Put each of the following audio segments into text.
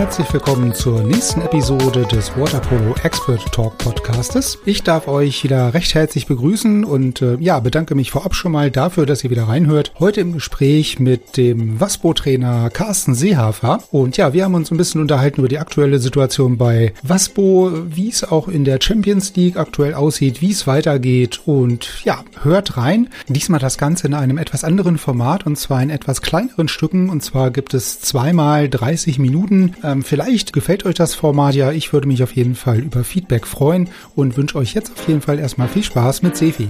Herzlich willkommen zur nächsten Episode des Waterpolo Expert Talk Podcastes. Ich darf euch wieder recht herzlich begrüßen und äh, ja, bedanke mich vorab schon mal dafür, dass ihr wieder reinhört. Heute im Gespräch mit dem Waspo-Trainer Carsten Seehafer. Und ja, wir haben uns ein bisschen unterhalten über die aktuelle Situation bei Waspo, wie es auch in der Champions League aktuell aussieht, wie es weitergeht und ja, hört rein. Diesmal das Ganze in einem etwas anderen Format und zwar in etwas kleineren Stücken und zwar gibt es zweimal 30 Minuten ähm, vielleicht gefällt euch das Format ja. Ich würde mich auf jeden Fall über Feedback freuen und wünsche euch jetzt auf jeden Fall erstmal viel Spaß mit Sefi.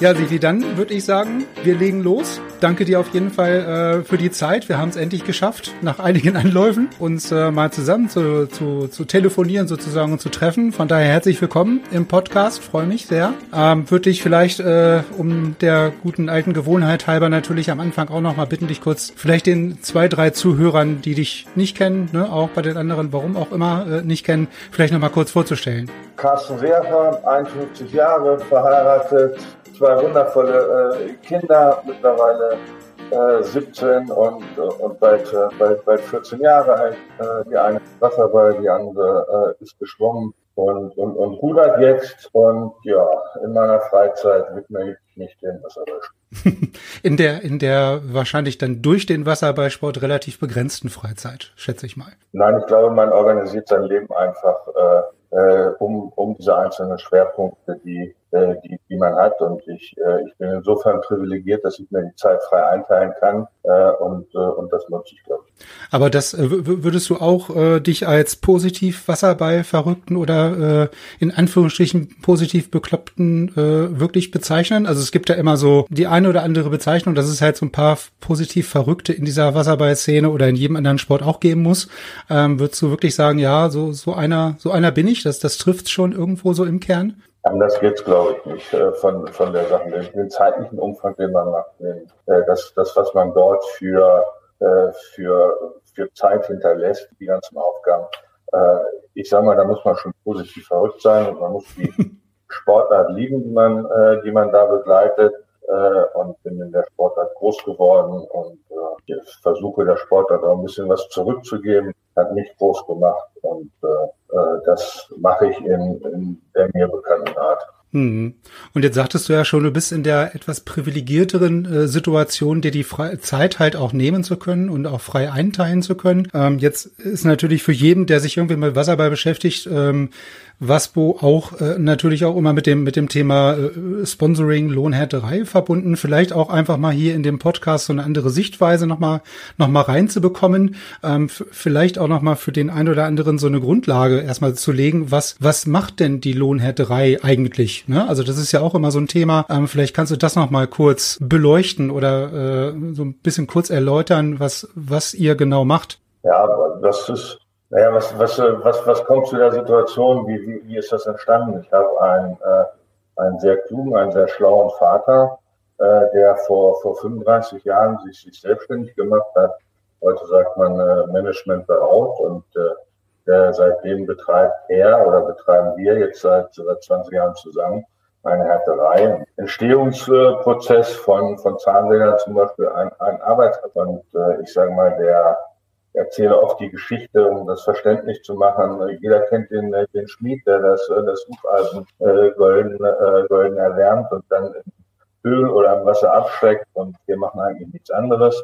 Ja, Sefi, dann würde ich sagen, wir legen los danke dir auf jeden Fall äh, für die Zeit. Wir haben es endlich geschafft, nach einigen Anläufen uns äh, mal zusammen zu, zu, zu telefonieren sozusagen und zu treffen. Von daher herzlich willkommen im Podcast. Freue mich sehr. Ähm, Würde ich vielleicht, äh, um der guten alten Gewohnheit halber natürlich am Anfang auch noch mal bitten, dich kurz vielleicht den zwei, drei Zuhörern, die dich nicht kennen, ne, auch bei den anderen, warum auch immer äh, nicht kennen, vielleicht noch mal kurz vorzustellen. Carsten Werfer, 51 Jahre, verheiratet, zwei wundervolle äh, Kinder, mittlerweile äh, 17 und, und bald, äh, bald, bald 14 Jahre alt. Äh, die eine Wasserball, die andere äh, ist geschwommen und, und, und rudert jetzt. Und ja, in meiner Freizeit widme ich mich dem Wasserballsport. in der, in der wahrscheinlich dann durch den Wasserballsport relativ begrenzten Freizeit, schätze ich mal. Nein, ich glaube, man organisiert sein Leben einfach äh, äh, um, um diese einzelnen Schwerpunkte, die äh, die, die man hat. Und ich, äh, ich bin insofern privilegiert, dass ich mir die Zeit frei einteilen kann äh, und, äh, und das nutze ich, glaube ich. Aber das äh, würdest du auch äh, dich als positiv Wasserball-Verrückten oder äh, in Anführungsstrichen positiv Bekloppten äh, wirklich bezeichnen? Also es gibt ja immer so die eine oder andere Bezeichnung, dass es halt so ein paar positiv Verrückte in dieser Wasserball-Szene oder in jedem anderen Sport auch geben muss. Ähm, würdest du wirklich sagen, ja, so, so einer, so einer bin ich, das, das trifft schon irgendwo so im Kern? Anders geht's, glaube ich, nicht äh, von, von der Sache. Den, den zeitlichen Umfang, den man macht, den, äh, das, das, was man dort für, äh, für, für Zeit hinterlässt, die ganzen Aufgaben. Ich sage mal, da muss man schon positiv verrückt sein und man muss die Sportart lieben, die man, die man da begleitet und bin in der Sportart groß geworden und äh, versuche der Sportart auch ein bisschen was zurückzugeben, hat mich groß gemacht und äh, das mache ich in, in der mir bekannten Art. Hm. Und jetzt sagtest du ja schon, du bist in der etwas privilegierteren äh, Situation, dir die Fre Zeit halt auch nehmen zu können und auch frei einteilen zu können. Ähm, jetzt ist natürlich für jeden, der sich irgendwie mit Wasserball beschäftigt, ähm, Waspo auch äh, natürlich auch immer mit dem mit dem Thema äh, Sponsoring Lohnhärterei verbunden. Vielleicht auch einfach mal hier in dem Podcast so eine andere Sichtweise noch mal noch mal reinzubekommen. Ähm, vielleicht auch noch mal für den einen oder anderen so eine Grundlage erstmal zu legen. Was was macht denn die Lohnhärterei eigentlich? Ne? Also das ist ja auch immer so ein Thema. Ähm, vielleicht kannst du das noch mal kurz beleuchten oder äh, so ein bisschen kurz erläutern, was was ihr genau macht. Ja, das ist naja, was, was, was, was kommt zu der Situation? Wie, wie, wie ist das entstanden? Ich habe einen, äh, einen sehr klugen, einen sehr schlauen Vater, äh, der vor, vor 35 Jahren sich, sich selbstständig gemacht hat. Heute sagt man äh, Management beraut und äh, der seitdem betreibt er oder betreiben wir jetzt seit, seit 20 Jahren zusammen eine Härterei. Entstehungsprozess von, von Zahnrädern zum Beispiel ein, ein Arbeitsabend. Äh, ich sage mal, der erzähle oft die Geschichte, um das verständlich zu machen. Jeder kennt den, den Schmied, der das, das Hufeisen äh, golden, äh, golden erwärmt und dann in Öl oder im Wasser abschreckt. Und wir machen eigentlich nichts anderes.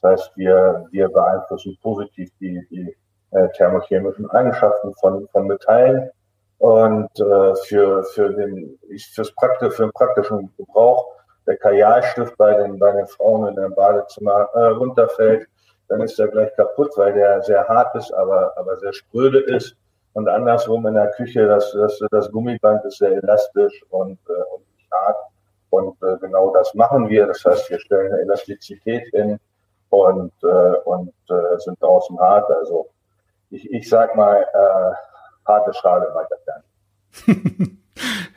Das heißt, wir, wir beeinflussen positiv die, die äh, thermochemischen Eigenschaften von, von Metallen. Und äh, für, für, den, fürs Prakti für den praktischen Gebrauch der Kajalstift bei den, bei den Frauen in dem Badezimmer äh, runterfällt, dann ist er gleich kaputt, weil der sehr hart ist, aber, aber sehr spröde ist. Und andersrum in der Küche, das, das, das Gummiband ist sehr elastisch und, äh, und hart. Und äh, genau das machen wir. Das heißt, wir stellen eine Elastizität hin und, äh, und äh, sind draußen hart. Also ich, ich sag mal, äh, harte Schale weiter fern.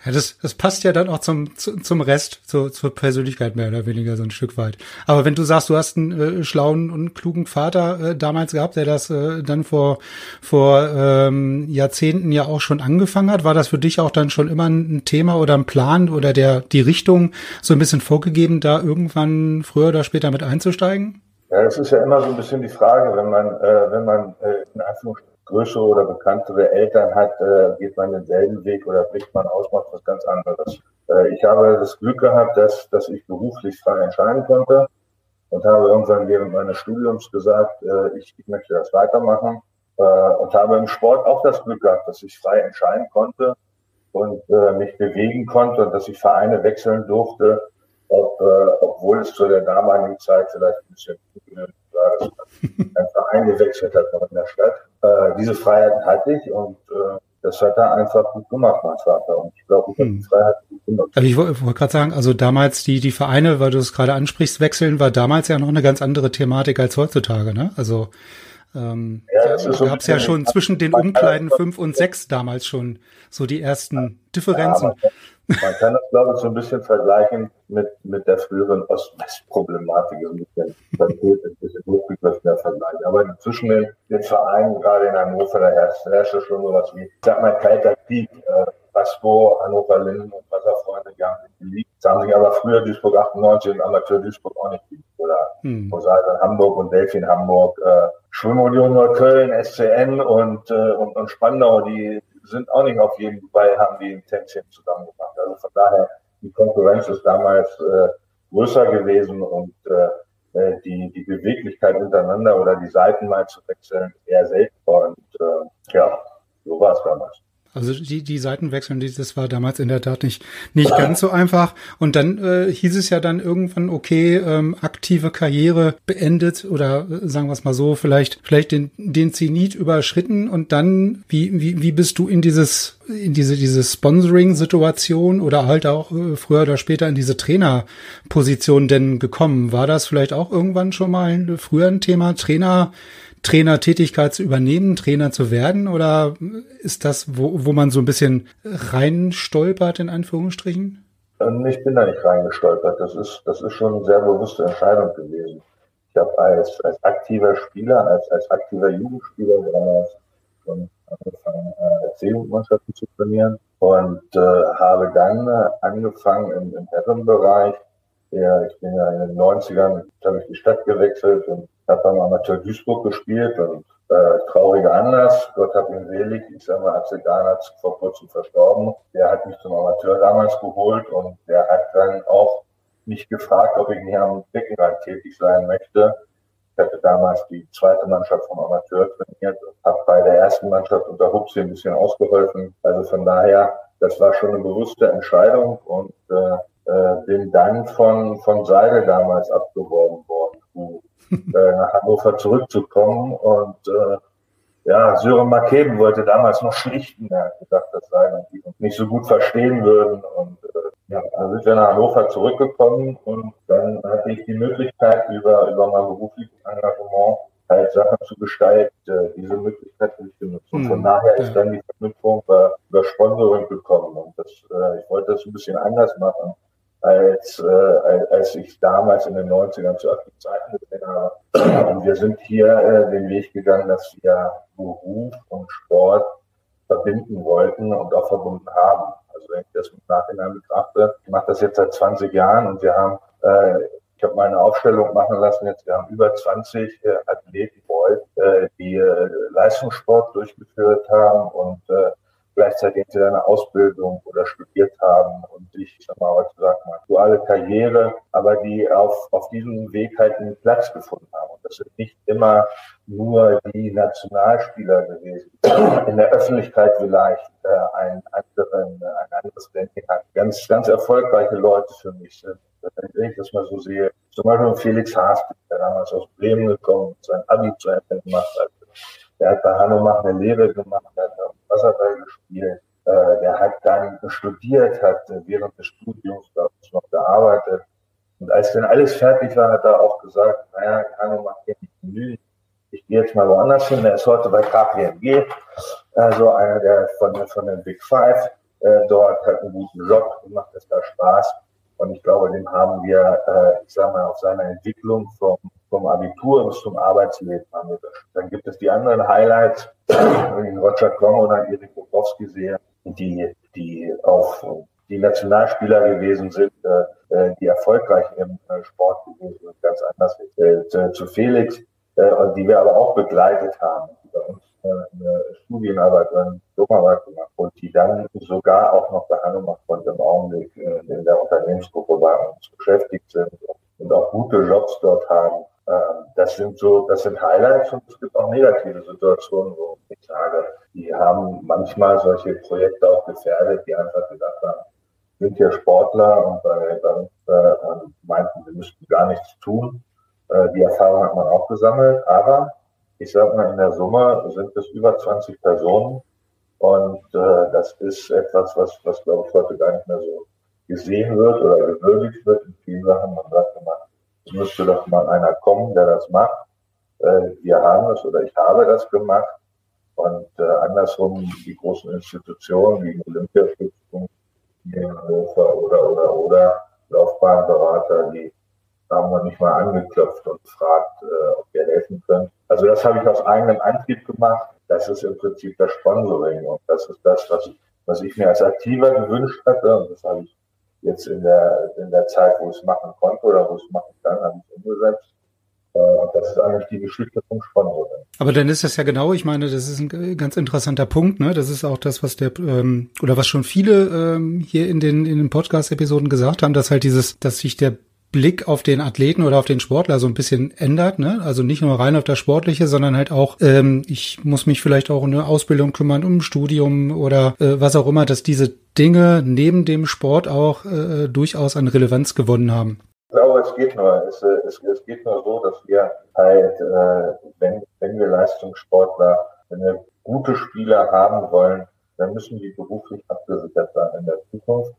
Ja, das, das passt ja dann auch zum, zum Rest, zur, zur Persönlichkeit mehr oder weniger so ein Stück weit. Aber wenn du sagst, du hast einen äh, schlauen und klugen Vater äh, damals gehabt, der das äh, dann vor, vor ähm, Jahrzehnten ja auch schon angefangen hat, war das für dich auch dann schon immer ein Thema oder ein Plan oder der die Richtung so ein bisschen vorgegeben, da irgendwann früher oder später mit einzusteigen? Ja, das ist ja immer so ein bisschen die Frage, wenn man, äh, wenn man äh, in Anführungsstrichen größere oder bekanntere Eltern hat, äh, geht man denselben Weg oder bricht man aus, macht was ganz anderes. Äh, ich habe das Glück gehabt, dass, dass ich beruflich frei entscheiden konnte und habe irgendwann während meines Studiums gesagt, äh, ich, ich möchte das weitermachen und habe im Sport auch das Glück gehabt, dass ich frei entscheiden konnte und mich bewegen konnte und dass ich Vereine wechseln durfte, ob, obwohl es zu der damaligen Zeit vielleicht ein bisschen dass man ein Verein gewechselt hat in der Stadt. Äh, diese Freiheit hatte ich und äh, das hat er einfach gut gemacht, mein Vater. Und ich glaube, ich habe die hm. Freiheit gut genutzt. Aber ich wollte wollt gerade sagen, also damals die, die Vereine, weil du es gerade ansprichst, wechseln, war damals ja noch eine ganz andere Thematik als heutzutage, ne? Also ähm, ja, da so gab es ja schon zwischen den Umkleiden fünf und sechs damals schon so die ersten Differenzen. Ja, man kann das, glaube ich, so ein bisschen vergleichen mit, mit der früheren Ost-West-Problematik. ein bisschen, ein bisschen hochgegriffener Vergleich. Aber zwischen den, den Vereinen, gerade in Hannover, da herrscht, herrscht schon sowas wie, ich sag mal, kalter Krieg. Äh, Basco, Hannover Linden und Wasserfreunde, die haben sich geliebt. Das haben sich aber früher Duisburg 98 und Amateur Duisburg auch nicht geliebt. Oder hm. Poseidon Hamburg und Delfin Hamburg, äh, Schwimmunion Neukölln, SCN und, äh, und, und Spandau, die sind auch nicht auf jeden Fall, haben die ein Tänzchen zusammen gemacht. Also von daher, die Konkurrenz ist damals äh, größer gewesen und äh, äh, die, die Beweglichkeit untereinander oder die Seiten mal zu wechseln eher selten. Und äh, ja, so war es damals. Also die, die Seiten wechseln, das war damals in der Tat nicht, nicht ganz so einfach. Und dann äh, hieß es ja dann irgendwann, okay, ähm, aktive Karriere beendet oder äh, sagen wir es mal so, vielleicht, vielleicht den, den Zenit überschritten und dann, wie, wie, wie bist du in dieses, in diese, diese Sponsoring-Situation oder halt auch äh, früher oder später in diese Trainerposition denn gekommen? War das vielleicht auch irgendwann schon mal früher ein Thema, Trainer? Trainertätigkeit zu übernehmen, Trainer zu werden? Oder ist das, wo, wo man so ein bisschen reinstolpert, in Anführungsstrichen? Ähm, ich bin da nicht reingestolpert. Das ist, das ist schon eine sehr bewusste Entscheidung gewesen. Ich habe als, als aktiver Spieler, als, als aktiver Jugendspieler damals schon angefangen, äh, C-Jugendmannschaften zu trainieren und äh, habe dann äh, angefangen im, im Herrenbereich. Ja, ich bin ja in den 90ern, habe ich die Stadt gewechselt und habe beim Amateur Duisburg gespielt und äh, trauriger Anlass. Gott hat ihn selig. Ich sage mal, Axel Garnatz vor kurzem verstorben. Der hat mich zum Amateur damals geholt und der hat dann auch mich gefragt, ob ich nicht am Beckenrand tätig sein möchte. Ich hatte damals die zweite Mannschaft vom Amateur trainiert und habe bei der ersten Mannschaft unter Hupsi ein bisschen ausgeholfen. Also von daher, das war schon eine bewusste Entscheidung und äh, äh, bin dann von, von Seidel damals abgeworben worden äh, nach Hannover zurückzukommen. Und äh, ja, Sören Makeben wollte damals noch schlichten. Er hat gedacht, das sei die uns nicht so gut verstehen würden. Und äh, ja, dann sind wir nach Hannover zurückgekommen und dann hatte ich die Möglichkeit, über, über mein berufliches Engagement halt Sachen zu gestalten. Äh, diese Möglichkeit habe ich genutzt. Und von hm, daher ist dann die Verknüpfung über, über Sponsoring gekommen. Und das, äh, ich wollte das ein bisschen anders machen als, äh, als ich damals in den 90ern zu aktiven Zeiten gesehen habe. Und wir sind hier äh, den Weg gegangen, dass wir Beruf und Sport verbinden wollten und auch verbunden haben. Also wenn ich das im Nachhinein betrachte, ich mache das jetzt seit 20 Jahren und wir haben, äh, ich habe meine Aufstellung machen lassen jetzt, wir haben über 20 äh, Athleten, äh, die äh, Leistungssport durchgeführt haben und äh, gleichzeitig entweder eine Ausbildung oder studiert haben und ich, ich sag mal heutzutage mal duale Karriere, aber die auf, auf diesem Weg halt einen Platz gefunden haben. Und das sind nicht immer nur die Nationalspieler gewesen. In der Öffentlichkeit vielleicht äh, ein, anderen, ein anderes Ranking hat. Ganz, ganz erfolgreiche Leute für mich sind. Wenn ich das mal so sehe, zum Beispiel Felix Haas, der damals aus Bremen gekommen und sein Abi zu Ende gemacht hat. Der hat bei Hanomach eine Lehre gemacht, der hat Wasserball gespielt. Äh, der hat dann studiert, hat während des Studiums uns noch gearbeitet. Und als dann alles fertig war, hat er auch gesagt, naja, Hanno macht hier nicht genügend. Ich gehe jetzt mal woanders hin. Er ist heute bei KPMG also einer der von, von den Big Five äh, dort, hat einen guten Job, macht es da Spaß. Und ich glaube, den haben wir, äh, ich sag mal, auf seiner Entwicklung vom, vom Abitur bis zum Arbeitsleben haben wir das. Dann gibt es die anderen Highlights, wenn ich Roger Klong oder Erik Bukowski sehe, die, die auf die Nationalspieler gewesen sind, äh, äh die erfolgreich im äh, Sport gewesen sind, ganz anders äh, zu Felix, äh, die wir aber auch begleitet haben, die bei uns eine Studienarbeit oder eine Diplomarbeit gemacht und die dann sogar auch noch der Hannover von im Augenblick in der Unternehmensgruppe bei uns beschäftigt sind und auch gute Jobs dort haben. Ähm, das sind so, das sind Highlights und es gibt auch negative Situationen, wo ich sage, die haben manchmal solche Projekte auch gefährdet, die einfach gedacht haben, sind ja Sportler und bei, bei äh, meinten, wir müssten gar nichts tun. Äh, die Erfahrung hat man auch gesammelt, aber ich sage mal, in der Summe sind es über 20 Personen. Und äh, das ist etwas, was, was glaube ich heute gar nicht mehr so gesehen wird oder gewürdigt wird in vielen Sachen. Man sagt immer, es müsste doch mal einer kommen, der das macht. Äh, wir haben es oder ich habe das gemacht. Und äh, andersrum die großen Institutionen wie Olympiastiftung, hier in Hannover oder oder oder Laufbahnberater, die haben wir nicht mal angeklopft und gefragt, äh, ob wir helfen können. Also das habe ich aus eigenem Antrieb gemacht. Das ist im Prinzip das Sponsoring und das ist das, was, was ich mir als Aktiver gewünscht hatte und das habe ich jetzt in der, in der Zeit, wo ich es machen konnte oder wo ich es machen kann, habe ich umgesetzt. Äh, und das ist eigentlich die Geschichte vom Sponsoring. Aber dann ist das ja genau, ich meine, das ist ein ganz interessanter Punkt, ne? Das ist auch das, was der ähm, oder was schon viele ähm, hier in den in den Podcast-Episoden gesagt haben, dass halt dieses, dass sich der Blick auf den Athleten oder auf den Sportler so ein bisschen ändert. Ne? Also nicht nur rein auf das Sportliche, sondern halt auch, ähm, ich muss mich vielleicht auch um eine Ausbildung kümmern, um ein Studium oder äh, was auch immer, dass diese Dinge neben dem Sport auch äh, durchaus an Relevanz gewonnen haben. Ich glaube, es geht nur, es, es, es geht nur so, dass wir halt, äh, wenn, wenn wir Leistungssportler, wenn wir gute Spieler haben wollen, dann müssen die beruflich abgesichert sein in der Zukunft.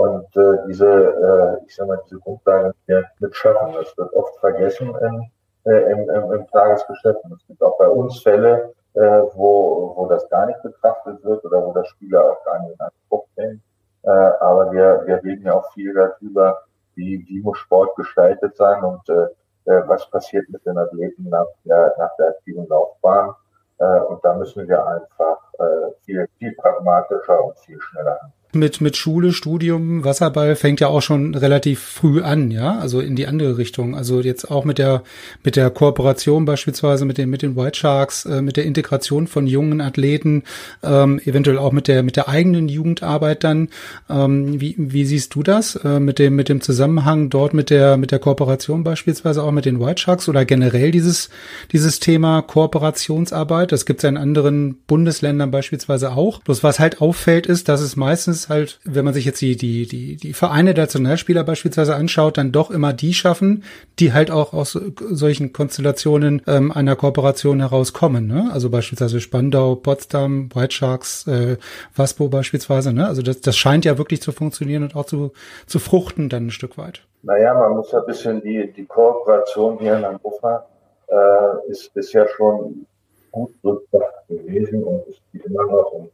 Und äh, diese, äh, ich sag mal, diese Grundlage mit schaffen. Das wird oft vergessen in, äh, im, im, im Tagesgeschäft. Und es gibt auch bei uns Fälle, äh, wo, wo das gar nicht betrachtet wird oder wo der Spieler auch gar nicht in Anspruch nimmt. Äh, aber wir, wir reden ja auch viel darüber, wie, wie muss Sport gestaltet sein und äh, äh was passiert mit den Athleten nach der, nach der aktiven Laufbahn. Äh, und da müssen wir einfach äh, viel, viel pragmatischer und viel schneller handeln mit, mit Schule, Studium, Wasserball fängt ja auch schon relativ früh an, ja, also in die andere Richtung. Also jetzt auch mit der, mit der Kooperation beispielsweise mit den, mit den White Sharks, äh, mit der Integration von jungen Athleten, ähm, eventuell auch mit der, mit der eigenen Jugendarbeit dann. Ähm, wie, wie siehst du das äh, mit dem, mit dem Zusammenhang dort mit der, mit der Kooperation beispielsweise auch mit den White Sharks oder generell dieses, dieses Thema Kooperationsarbeit? Das gibt es ja in anderen Bundesländern beispielsweise auch. Bloß was halt auffällt ist, dass es meistens es halt, wenn man sich jetzt die, die, die, die Vereine der Nationalspieler beispielsweise anschaut, dann doch immer die schaffen, die halt auch aus solchen Konstellationen ähm, einer Kooperation herauskommen. Ne? Also beispielsweise Spandau, Potsdam, White Sharks, äh, Waspo beispielsweise. Ne? Also das, das scheint ja wirklich zu funktionieren und auch zu, zu fruchten dann ein Stück weit. Naja, man muss ein bisschen die, die Kooperation hier in Hannover äh, ist, ja schon gut durchdacht gewesen und ist immer noch. Und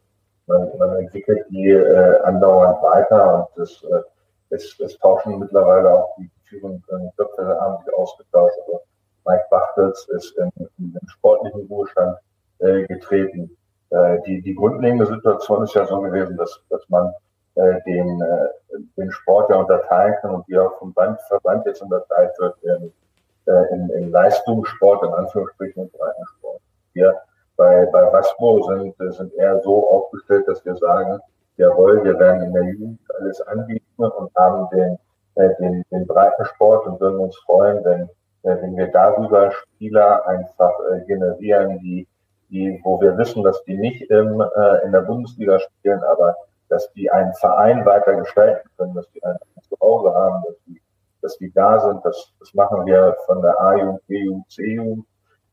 man, man entwickelt die äh, andauernd weiter und es, äh, es, es tauschen mittlerweile auch die führenden Köpfe haben sich ausgetauscht. Also Mike Bachtels ist in, in den sportlichen Ruhestand äh, getreten. Äh, die, die grundlegende Situation ist ja so gewesen, dass, dass man äh, den, äh, den Sport ja unterteilen kann und wie auch vom Band, Verband jetzt unterteilt wird in, äh, in, in Leistungssport, in Anführungsstrichen und Breitensport. Wir bei, bei Wasmo sind, sind eher so aufgestellt, dass wir sagen, jawohl, wir werden in der Jugend alles anbieten und haben den, äh, den, den breiten Sport und würden uns freuen, wenn, äh, wenn wir darüber Spieler einfach äh, generieren, die, die, wo wir wissen, dass die nicht im, äh, in der Bundesliga spielen, aber dass die einen Verein weiter gestalten können, dass die ein Zuhause haben, dass die, dass die da sind. Das, das machen wir von der A-Jugend, B-Jugend, C-Jugend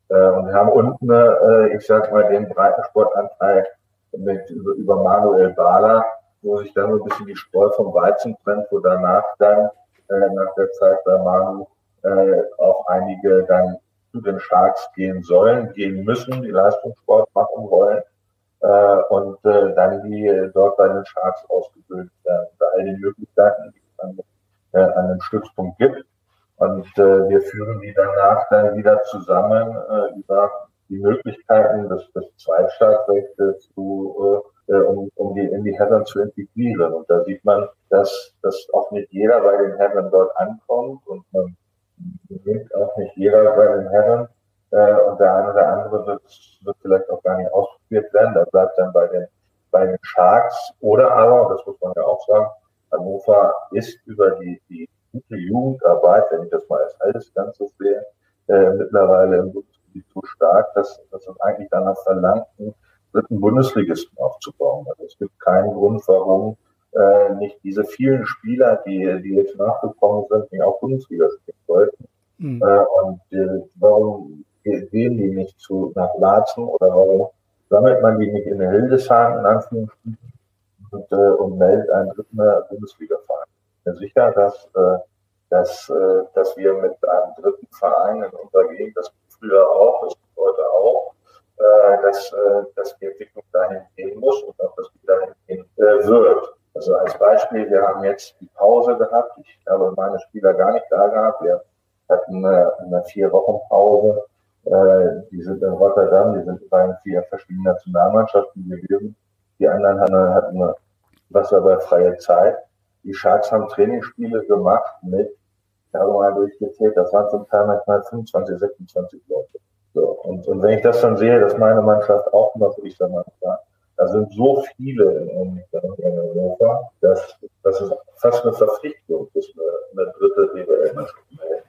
und wir haben unten, äh, ich sag mal, den Breitensportanteil mit, über, über Manuel Bala, wo sich dann so ein bisschen die Spreu vom Weizen trennt, wo danach dann, äh, nach der Zeit bei Manu, äh, auch einige dann zu den Sharks gehen sollen, gehen müssen, die Leistungssport machen wollen. Äh, und äh, dann die dort bei den Sharks ausgebildet werden. Bei all den Möglichkeiten, die es an, äh, an dem Stützpunkt gibt. Und äh, wir führen die danach dann wieder zusammen äh, über die Möglichkeiten des, des Zweitstaatsrechts zu, äh, äh, um, um die in die Herren zu integrieren. Und da sieht man, dass, dass auch nicht jeder bei den Herren dort ankommt und man nimmt auch nicht jeder bei den Herren äh, und der eine oder andere wird, wird vielleicht auch gar nicht ausprobiert werden. Da bleibt dann bei den, bei den Sharks oder aber, das muss man ja auch sagen, Hannover ist über die, die gute Jugendarbeit, wenn ich das mal als alles Ganzes sehe, äh, mittlerweile im Bundesgebiet so stark, dass, dass es eigentlich danach verlangt, einen dritten Bundesligisten aufzubauen. Also es gibt keinen Grund, warum äh, nicht diese vielen Spieler, die, die jetzt nachgekommen sind, nicht auch Bundesliga spielen sollten. Mhm. Äh, und äh, warum gehen die nicht zu, nach Laatzen oder warum sammelt man die nicht in Hildesheim in Anführungsstrichen und, äh, und meldet einen dritten Bundesliga-Verein? Ja, sicher, dass, äh, dass, äh, dass wir mit einem dritten Verein in unserer Gegend, das früher auch, das heute auch, äh, dass, äh, dass die Entwicklung dahin gehen muss und auch, dass die dahin gehen äh, wird. Also als Beispiel, wir haben jetzt die Pause gehabt. Ich habe meine Spieler gar nicht da gehabt. Wir hatten eine, eine vier Wochen Pause äh, die sind in Rotterdam, die sind bei vier verschiedenen Nationalmannschaften gewesen. Die anderen hatten, hatten wasserballfreie Zeit. Die Sharks haben Trainingsspiele gemacht mit, ich habe mal durchgezählt, das waren zum Teil manchmal 25, 26 Leute. So, und, und wenn ich das dann sehe, dass meine Mannschaft auch noch, ich sag mal, da sind so viele in, in Europa, dass, es fast eine Verpflichtung ist, eine, eine dritte DWL-Mannschaft.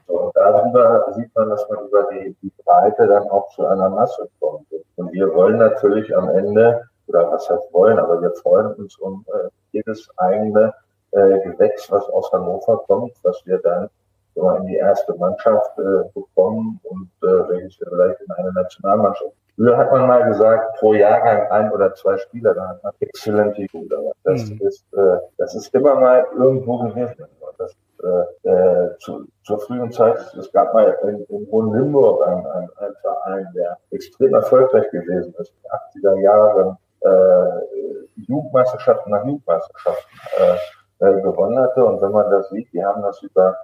Und darüber sieht man, dass man über die, die Breite dann auch zu einer Masse kommt. Und wir wollen natürlich am Ende, oder was heißt wollen, aber wir freuen uns um äh, jedes eigene äh, Gewächs, was aus Hannover kommt, was wir dann so in die erste Mannschaft äh, bekommen und äh, welches wir vielleicht in eine Nationalmannschaft Früher hat man mal gesagt, pro Jahrgang ein oder zwei Spieler, da hat man exzellente Jugend. Das mhm. ist, äh, das ist immer mal irgendwo gewesen. Das, äh, äh, zu, zur frühen Zeit, es gab mal in, in Hohenlimburg einen, einen, einen Verein, der extrem erfolgreich gewesen ist, in den 80er Jahren äh, Jugendmeisterschaften nach Jugendmeisterschaften äh, äh, gewonnen hatte. Und wenn man das sieht, die haben das über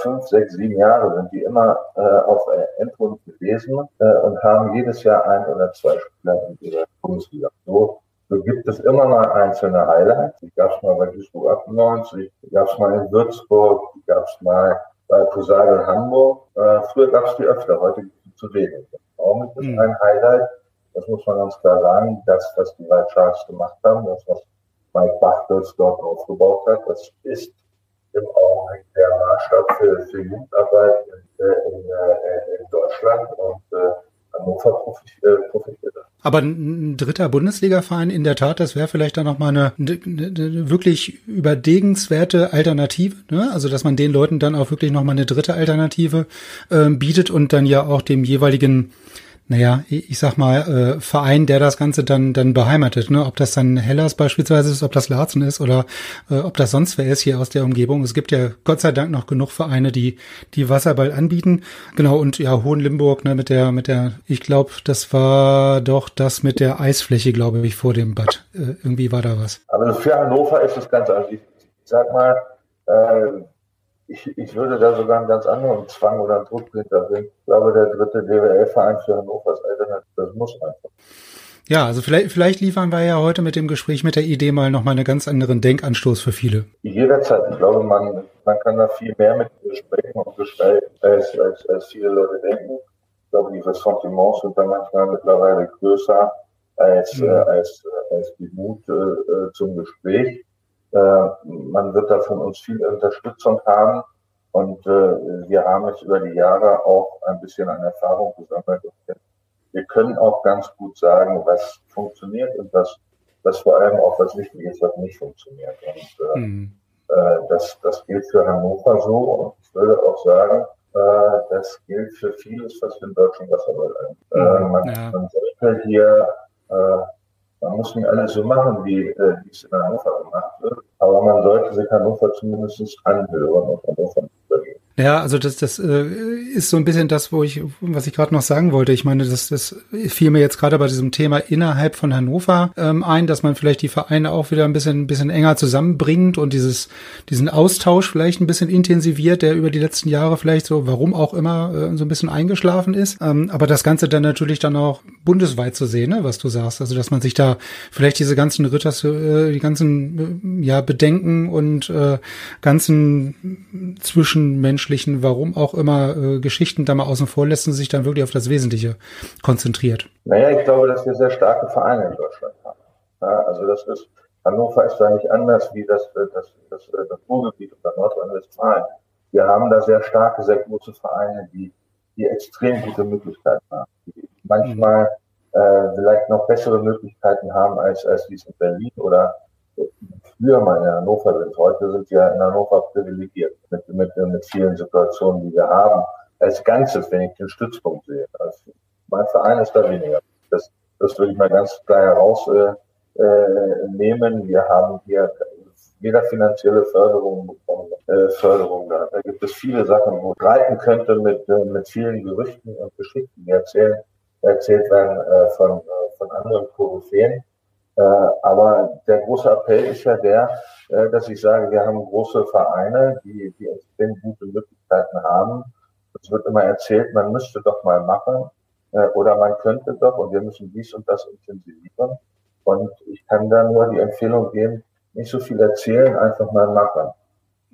fünf, sechs, sieben Jahre sind die immer äh, auf Endrunde gewesen äh, und haben jedes Jahr ein oder zwei Spieler in ihrer Bundesliga. So, so gibt es immer mal einzelne Highlights. Die gab es mal bei Duisburg 98, die gab es mal in Würzburg, die gab es mal bei Posagel Hamburg. Äh, früher gab es die öfter, heute gibt es zu wenig. Augenblick ist mhm. ein Highlight, das muss man ganz klar sagen, das, was die White Sharks gemacht haben, das, was Mike Bachtels dort aufgebaut hat, das ist im Augenblick der Maßstab für, für Jugendarbeit in, äh, in, äh, in Deutschland und äh, Hannover profitiert aber ein dritter Bundesliga-Verein in der Tat, das wäre vielleicht dann nochmal eine, eine, eine wirklich überdegenswerte Alternative. Ne? Also dass man den Leuten dann auch wirklich nochmal eine dritte Alternative äh, bietet und dann ja auch dem jeweiligen naja, ich sag mal, äh, Verein, der das Ganze dann, dann beheimatet, ne? Ob das dann Hellas beispielsweise ist, ob das Larzen ist oder äh, ob das sonst wer ist hier aus der Umgebung. Es gibt ja Gott sei Dank noch genug Vereine, die, die Wasserball anbieten. Genau, und ja, Hohenlimburg, ne, mit der, mit der, ich glaube, das war doch das mit der Eisfläche, glaube ich, vor dem Bad. Äh, irgendwie war da was. Aber für Hannover ist das Ganze, also ich, ich sag mal, äh, ich, ich würde da sogar einen ganz anderen Zwang oder einen Druck hinterbringen. Ich glaube, der dritte DWL-Verein für Hannover ist Alternativ. Das muss einfach. Ja, also vielleicht, vielleicht liefern wir ja heute mit dem Gespräch mit der Idee mal nochmal einen ganz anderen Denkanstoß für viele. Jederzeit. Ich glaube, man, man kann da viel mehr mit besprechen und gestalten, als, als, als viele Leute denken. Ich glaube, die Ressentiments sind da manchmal mittlerweile größer als, ja. äh, als, als die Mut äh, zum Gespräch. Äh, man wird da von uns viel Unterstützung haben. Und äh, wir haben jetzt über die Jahre auch ein bisschen an Erfahrung gesammelt. wir können auch ganz gut sagen, was funktioniert und was, was vor allem auch was wichtig ist, was nicht funktioniert. Und äh, mhm. äh, das, das gilt für Hannover so. Und ich würde auch sagen, äh, das gilt für vieles, was wir in Deutschland Wasserball haben. Mhm. Äh, man, ja. man sollte hier äh, man muss nicht alles so machen, wie, äh, wie es in Hannover gemacht wird, aber man sollte sich Hannover zumindest anhören und Hannover. Ja, also das, das äh, ist so ein bisschen das, wo ich, was ich gerade noch sagen wollte. Ich meine, das, das fiel mir jetzt gerade bei diesem Thema innerhalb von Hannover ähm, ein, dass man vielleicht die Vereine auch wieder ein bisschen, ein bisschen enger zusammenbringt und dieses, diesen Austausch vielleicht ein bisschen intensiviert, der über die letzten Jahre vielleicht so, warum auch immer, äh, so ein bisschen eingeschlafen ist. Ähm, aber das Ganze dann natürlich dann auch bundesweit zu sehen, ne, was du sagst. Also dass man sich da vielleicht diese ganzen Ritters, äh, die ganzen äh, ja Bedenken und äh, ganzen zwischenmenschlichen menschlichen, warum auch immer, äh, Geschichten da mal außen vor lässt und sich dann wirklich auf das Wesentliche konzentriert? Naja, ich glaube, dass wir sehr starke Vereine in Deutschland haben. Ja, also das ist, Hannover ist da nicht anders wie das, das, das, das Ruhrgebiet oder Nordrhein-Westfalen. Wir haben da sehr starke, sehr große Vereine, die, die extrem gute Möglichkeiten haben. Die manchmal äh, vielleicht noch bessere Möglichkeiten haben als, als dies in Berlin oder früher mal in Hannover sind. Heute sind wir in Hannover privilegiert mit, mit, mit vielen Situationen, die wir haben. Als Ganzes, wenn ich den Stützpunkt sehe. Also mein Verein ist da weniger. Das, das würde ich mal ganz klar herausnehmen. Äh, wir haben hier weder finanzielle Förderung bekommen, äh, Förderung da. Da gibt es viele Sachen, wo reiten könnte mit, äh, mit vielen Gerüchten und Geschichten, die erzählen, erzählt werden äh, von, äh, von anderen Koryphäen. Äh, aber der große Appell ist ja der, äh, dass ich sage, wir haben große Vereine, die, die extrem gute Möglichkeiten haben. Es wird immer erzählt, man müsste doch mal machen äh, oder man könnte doch und wir müssen dies und das intensivieren. Und ich kann da nur die Empfehlung geben, nicht so viel erzählen, einfach mal machen.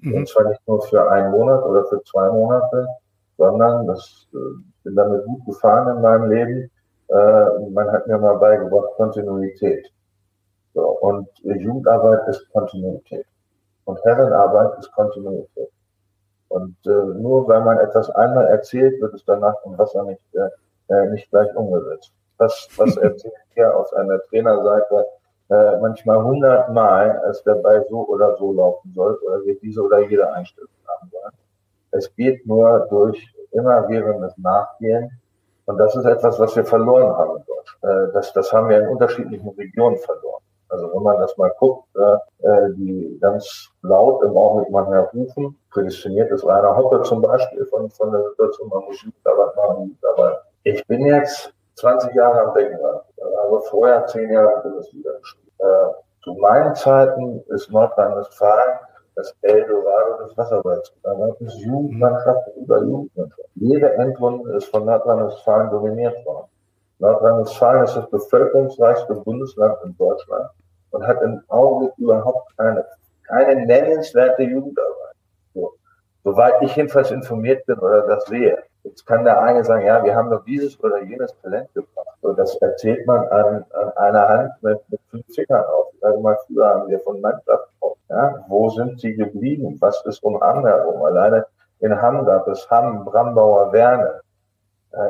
Mhm. Und zwar nicht nur für einen Monat oder für zwei Monate, sondern das, bin damit gut gefahren in meinem Leben. Man hat mir mal beigebracht, Kontinuität. So, und Jugendarbeit ist Kontinuität. Und Herrenarbeit ist Kontinuität. Und äh, nur weil man etwas einmal erzählt, wird es danach im Wasser nicht, äh, äh nicht gleich umgesetzt. Das, was erzählt hier auf einer Trainerseite äh, manchmal hundertmal, als der Ball so oder so laufen soll oder wir diese oder jede Einstellung haben sollen. Es geht nur durch immerwährendes Nachgehen. Und das ist etwas, was wir verloren haben Deutschland. Äh, das, das haben wir in unterschiedlichen Regionen verloren. Also wenn man das mal guckt, äh, die ganz laut im Augenblick manchmal rufen, prädestiniert ist Rainer Hoppe zum Beispiel von, von der Situation, man muss Jugendarbeit machen, aber ich bin jetzt 20 Jahre am Beckenrand, aber vorher 10 Jahre Bundesliga gespielt. Äh, zu meinen Zeiten ist Nordrhein-Westfalen das Eldorado des Wasserballs. Da gab es Jugendmannschaften über Jugendmannschaften. Jede Endrunde ist von Nordrhein-Westfalen dominiert worden. Nordrhein-Westfalen ist das bevölkerungsreichste Bundesland in Deutschland und hat im Augenblick überhaupt keine, keine nennenswerte Jugendarbeit. So. Soweit ich jedenfalls informiert bin oder das sehe. Jetzt kann der eine sagen, ja, wir haben doch dieses oder jenes Talent gebracht. So, das erzählt man an, an einer Hand mit, mit fünf Fingern auf. Also mal früher haben wir von Mannschaften ja, wo sind sie geblieben? Was ist um herum? Alleine in Hamm gab es Hamm, Brambauer, Werne.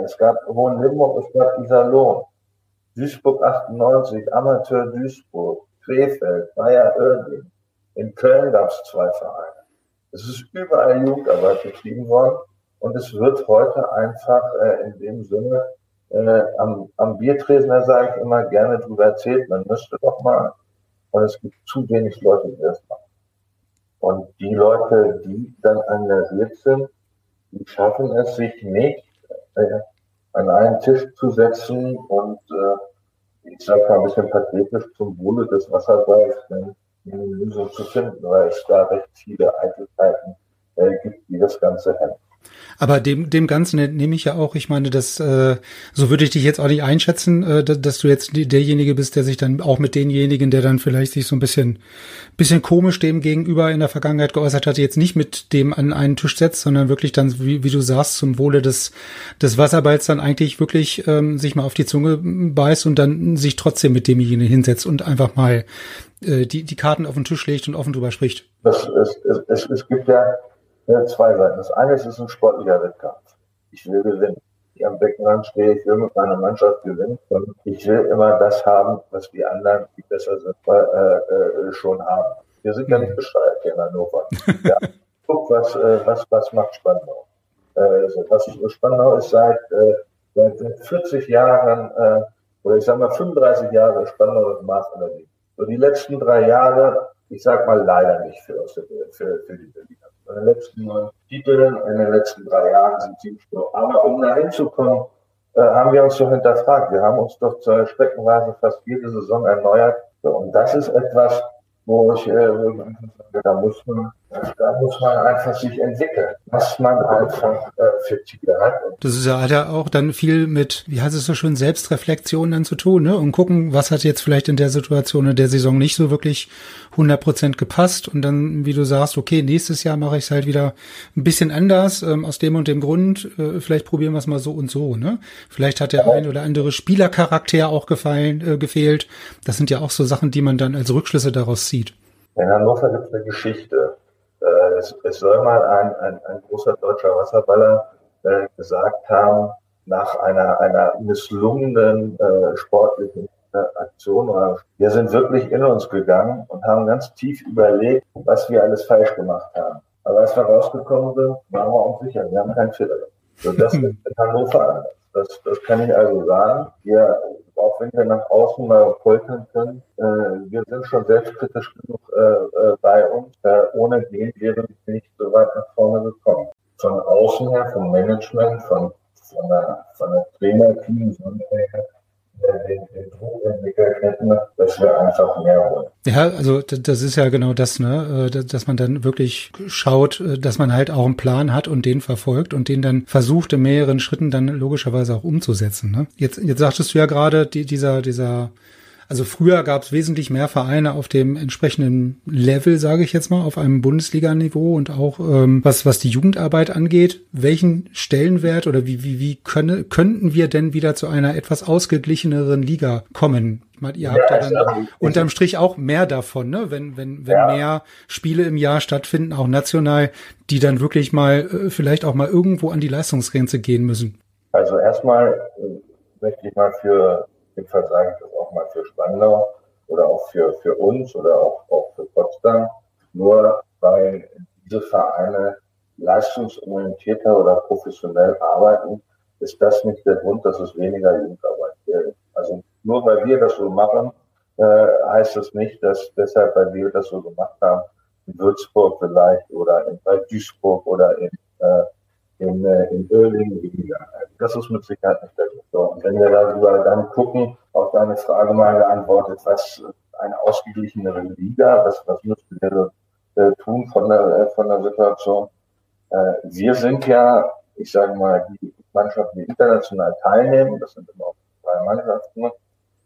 Es gab Hohenlimburg, es gab Iserlohn. Duisburg 98, Amateur Duisburg, Krefeld, Bayer Oerding. In Köln gab es zwei Vereine. Es ist überall Jugendarbeit betrieben worden und es wird heute einfach äh, in dem Sinne äh, am, am Biertresen, da sage ich immer gerne drüber erzählt, man müsste doch mal. Und es gibt zu wenig Leute, die das machen. Und die Leute, die dann engagiert sind, die schaffen es sich nicht, äh, an einen Tisch zu setzen und äh, ich sage mal ein bisschen pathetisch, zum Wohle des Wasserballs eine Lösung zu finden, weil es da recht viele Eitelkeiten äh, gibt, die das Ganze hemmen. Aber dem, dem Ganzen nehme ich ja auch, ich meine, das, äh, so würde ich dich jetzt auch nicht einschätzen, äh, dass du jetzt derjenige bist, der sich dann auch mit denjenigen, der dann vielleicht sich so ein bisschen, bisschen komisch dem gegenüber in der Vergangenheit geäußert hat, jetzt nicht mit dem an einen Tisch setzt, sondern wirklich dann, wie, wie du sagst, zum Wohle des, des Wasserballs dann eigentlich wirklich ähm, sich mal auf die Zunge beißt und dann sich trotzdem mit demjenigen hinsetzt und einfach mal äh, die, die Karten auf den Tisch legt und offen drüber spricht. Das, es, es, es gibt ja ja, zwei Seiten. Das eine ist, es ist ein sportlicher Wettkampf. Ich will gewinnen. Ich am Beckenrand stehe, ich will mit meiner Mannschaft gewinnen und ich will immer das haben, was die anderen, die besser sind, äh, äh, schon haben. Wir sind ja nicht bescheuert hier in Hannover. Ja. Guck, was, äh, was, was macht Spandau? Äh, was Spandau ist seit, äh, seit 40 Jahren, äh, oder ich sag mal 35 Jahre Spandau und Maß So die letzten drei Jahre, ich sag mal leider nicht für, für, für die Berliner. Bei den letzten neun Titeln in den letzten drei Jahren sind sie Aber um da hinzukommen, äh, haben wir uns doch hinterfragt. Wir haben uns doch zur streckenweise fast jede Saison erneuert. Und das ist etwas, wo ich, äh, da muss man, da muss man einfach sich entwickeln, was man einfach äh, für Ziele hat. Das ist ja, hat ja auch dann viel mit, wie heißt es so schön, Selbstreflexion dann zu tun, ne? Und gucken, was hat jetzt vielleicht in der Situation in der Saison nicht so wirklich 100 Prozent gepasst und dann, wie du sagst, okay, nächstes Jahr mache ich es halt wieder ein bisschen anders, ähm, aus dem und dem Grund, äh, vielleicht probieren wir es mal so und so, ne? Vielleicht hat der ja. ein oder andere Spielercharakter auch gefallen, äh, gefehlt. Das sind ja auch so Sachen, die man dann als Rückschlüsse daraus zieht. In Hannover gibt es eine Geschichte. Äh, es, es, soll mal ein, ein, ein großer deutscher Wasserballer äh, gesagt haben, nach einer, einer misslungenen äh, sportlichen Aktion. Wir sind wirklich in uns gegangen und haben ganz tief überlegt, was wir alles falsch gemacht haben. Aber als wir rausgekommen sind, waren wir uns sicher, wir haben keinen Fehler. So, das ist in Hannover anders. Das, das kann ich also sagen. Wir, auch wenn wir nach außen mal poltern können, äh, wir sind schon selbstkritisch genug äh, äh, bei uns. Äh, ohne den wären wir nicht so weit nach vorne gekommen. Von außen her, vom Management, von, von der, von der Trainerteam, von der dass wir einfach mehr wollen. Ja, also das ist ja genau das, ne, äh, dass man dann wirklich schaut, äh, dass man halt auch einen Plan hat und den verfolgt und den dann versucht in mehreren Schritten dann logischerweise auch umzusetzen. Ne? Jetzt, jetzt sagtest du ja gerade, die, dieser, dieser also früher gab es wesentlich mehr Vereine auf dem entsprechenden Level, sage ich jetzt mal, auf einem Bundesliga-Niveau und auch ähm, was was die Jugendarbeit angeht. Welchen Stellenwert oder wie wie wie könne, könnten wir denn wieder zu einer etwas ausgeglicheneren Liga kommen? Mal, ihr habt ja, ja dann unterm Strich auch mehr davon, ne? Wenn wenn wenn ja. mehr Spiele im Jahr stattfinden, auch national, die dann wirklich mal äh, vielleicht auch mal irgendwo an die Leistungsgrenze gehen müssen. Also erstmal äh, möchte ich mal für jedenfalls sage ich das auch mal für Spandau oder auch für, für uns oder auch, auch für Potsdam. Nur weil diese Vereine leistungsorientierter oder professionell arbeiten, ist das nicht der Grund, dass es weniger Jugendarbeit gibt. Also nur weil wir das so machen, äh, heißt das nicht, dass deshalb, weil wir das so gemacht haben, in Würzburg vielleicht oder in, bei Duisburg oder in, äh, in, äh, in Oerling weniger. Das ist mit Sicherheit nicht der Grund. Und wenn wir darüber dann gucken, auf deine Frage mal geantwortet, was eine ausgeglichenere Liga, was, was müssten wir äh, tun von der, äh, von der Situation? Äh, wir sind ja, ich sage mal, die Mannschaften, die international teilnehmen, das sind immer auch drei Mannschaften,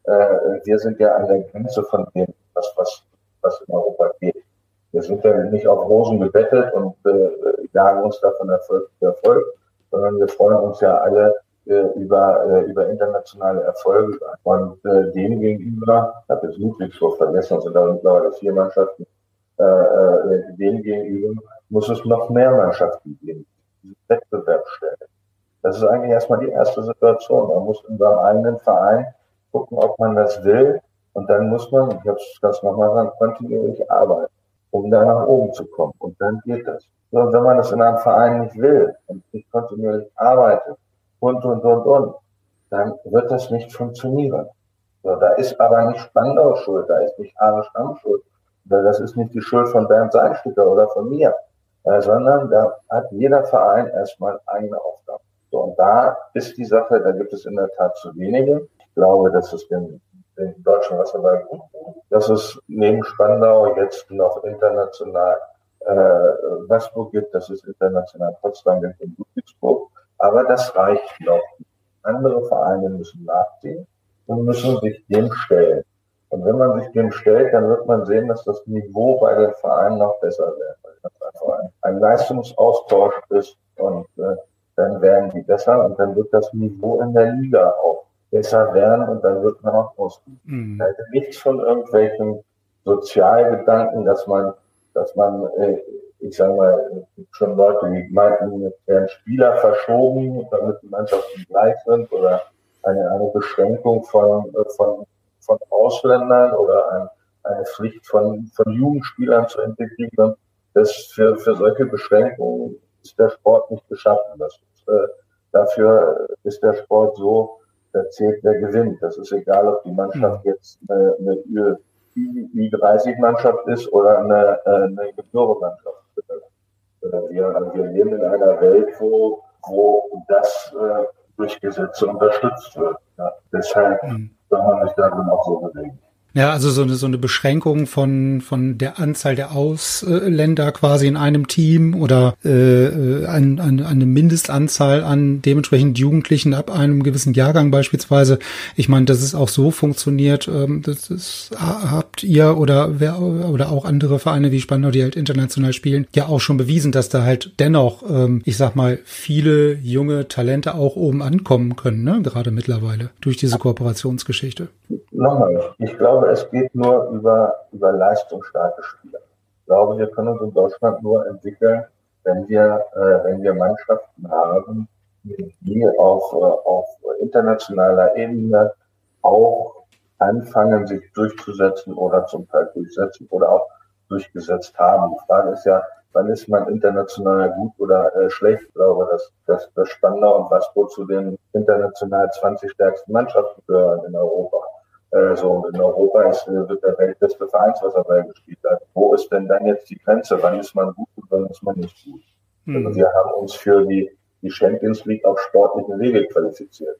äh, wir sind ja an der Grenze von dem, was, was, was in Europa geht. Wir sind ja nicht auf Rosen gebettet und äh, jagen uns da von Erfolg zu Erfolg, sondern wir freuen uns ja alle äh, über, äh, über internationale Erfolge. Und äh, dem gegenüber, ich habe jetzt Ludwigsburg vergessen, sind da mittlerweile vier Mannschaften, äh, äh, dem gegenüber muss es noch mehr Mannschaften geben, die Wettbewerb stellen. Das ist eigentlich erstmal die erste Situation. Man muss in seinem eigenen Verein gucken, ob man das will. Und dann muss man, ich habe es ganz nochmal sagen, kontinuierlich arbeiten, um da nach oben zu kommen. Und dann geht das. So, wenn man das in einem Verein nicht will und nicht kontinuierlich arbeitet, und, und, und, und, dann wird das nicht funktionieren. So, da ist aber nicht Spandau schuld, da ist nicht Arne Stamm schuld, das ist nicht die Schuld von Bernd Seinstücker oder von mir, äh, sondern da hat jeder Verein erstmal eigene Aufgaben. So, und da ist die Sache, da gibt es in der Tat zu wenige. Ich glaube, dass es den, den deutschen Wasserball gut tut, dass es neben Spandau jetzt noch international äh, Wasburg gibt, dass es international Potsdam gibt in Ludwigsburg. Aber das reicht noch. Andere Vereine müssen nachziehen und müssen sich dem stellen. Und wenn man sich dem stellt, dann wird man sehen, dass das Niveau bei den Vereinen noch besser wird, weil das einfach ein, ein Leistungsaustausch ist und äh, dann werden die besser und dann wird das Niveau in der Liga auch besser werden und dann wird man auch ausgehen. Mhm. Also nichts von irgendwelchen Sozialgedanken, dass man, dass man äh, ich sage mal, schon Leute, die meinten, werden Spieler verschoben, damit die Mannschaften gleich sind oder eine, eine Beschränkung von, von, von Ausländern oder ein, eine Pflicht von, von Jugendspielern zu integrieren. Das für, für solche Beschränkungen ist der Sport nicht geschaffen. Das ist, äh, dafür ist der Sport so, da zählt der Gewinn. Das ist egal, ob die Mannschaft jetzt eine, eine Ü30-Mannschaft ist oder eine, äh, eine Gebührenmannschaft. wir, wir leben in einer Welt, wo, wo das äh, durch Gesetze unterstützt wird. Ja. Deshalb mhm. soll man sich darin auch so bewegen. Ja, also so eine, so eine Beschränkung von, von der Anzahl der Ausländer quasi in einem Team oder äh, ein, ein, eine Mindestanzahl an dementsprechend Jugendlichen ab einem gewissen Jahrgang beispielsweise. Ich meine, dass es auch so funktioniert, ähm, das ist, habt ihr oder wer oder auch andere Vereine wie Spandau, die halt international spielen, ja auch schon bewiesen, dass da halt dennoch, ähm, ich sag mal, viele junge Talente auch oben ankommen können, ne? gerade mittlerweile durch diese Kooperationsgeschichte. Nochmal, ich glaube, es geht nur über, über leistungsstarke Spieler. Ich glaube, wir können uns in Deutschland nur entwickeln, wenn wir, äh, wenn wir Mannschaften haben, die auf, äh, auf internationaler Ebene auch anfangen, sich durchzusetzen oder zum Teil durchsetzen oder auch durchgesetzt haben. Die Frage ist ja, wann ist man international gut oder äh, schlecht? Ich glaube, dass, dass, dass Spandau und Waspo zu den international 20 stärksten Mannschaften gehören in Europa. Äh, so, in Europa ist, äh, wird der weltbeste Vereinswasserball gespielt. Also, wo ist denn dann jetzt die Grenze? Wann ist man gut und wann ist man nicht gut? Mhm. Also wir haben uns für die, die Champions League auf sportlichen Wege qualifiziert.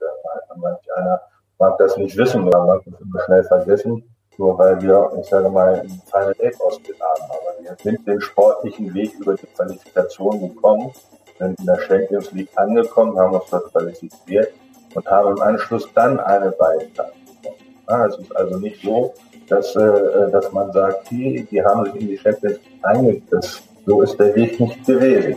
Manch einer mag das nicht wissen oder mag das immer schnell vergessen, nur weil wir, ich sage mal, ein Final Eight ausgeht haben. Aber wir sind den sportlichen Weg über die Qualifikation gekommen, sind in der Champions League angekommen, haben uns dort qualifiziert und haben im Anschluss dann eine Beitrag es ist also nicht so, dass, äh, dass man sagt, die, die haben sich in die Champions eingekriegt. So ist der Weg nicht gewesen.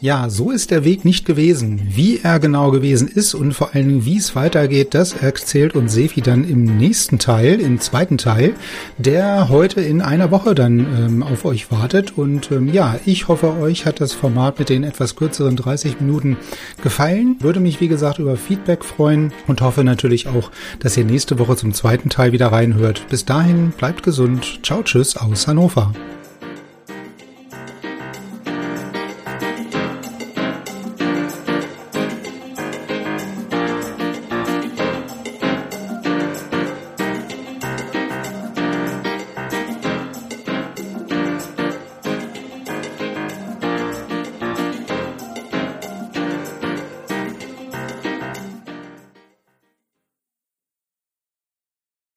Ja, so ist der Weg nicht gewesen. Wie er genau gewesen ist und vor allen Dingen, wie es weitergeht, das erzählt uns Sefi dann im nächsten Teil, im zweiten Teil, der heute in einer Woche dann ähm, auf euch wartet. Und ähm, ja, ich hoffe, euch hat das Format mit den etwas kürzeren 30 Minuten gefallen. Würde mich, wie gesagt, über Feedback freuen und hoffe natürlich auch, dass ihr nächste Woche zum zweiten Teil wieder reinhört. Bis dahin, bleibt gesund. Ciao, tschüss aus Hannover.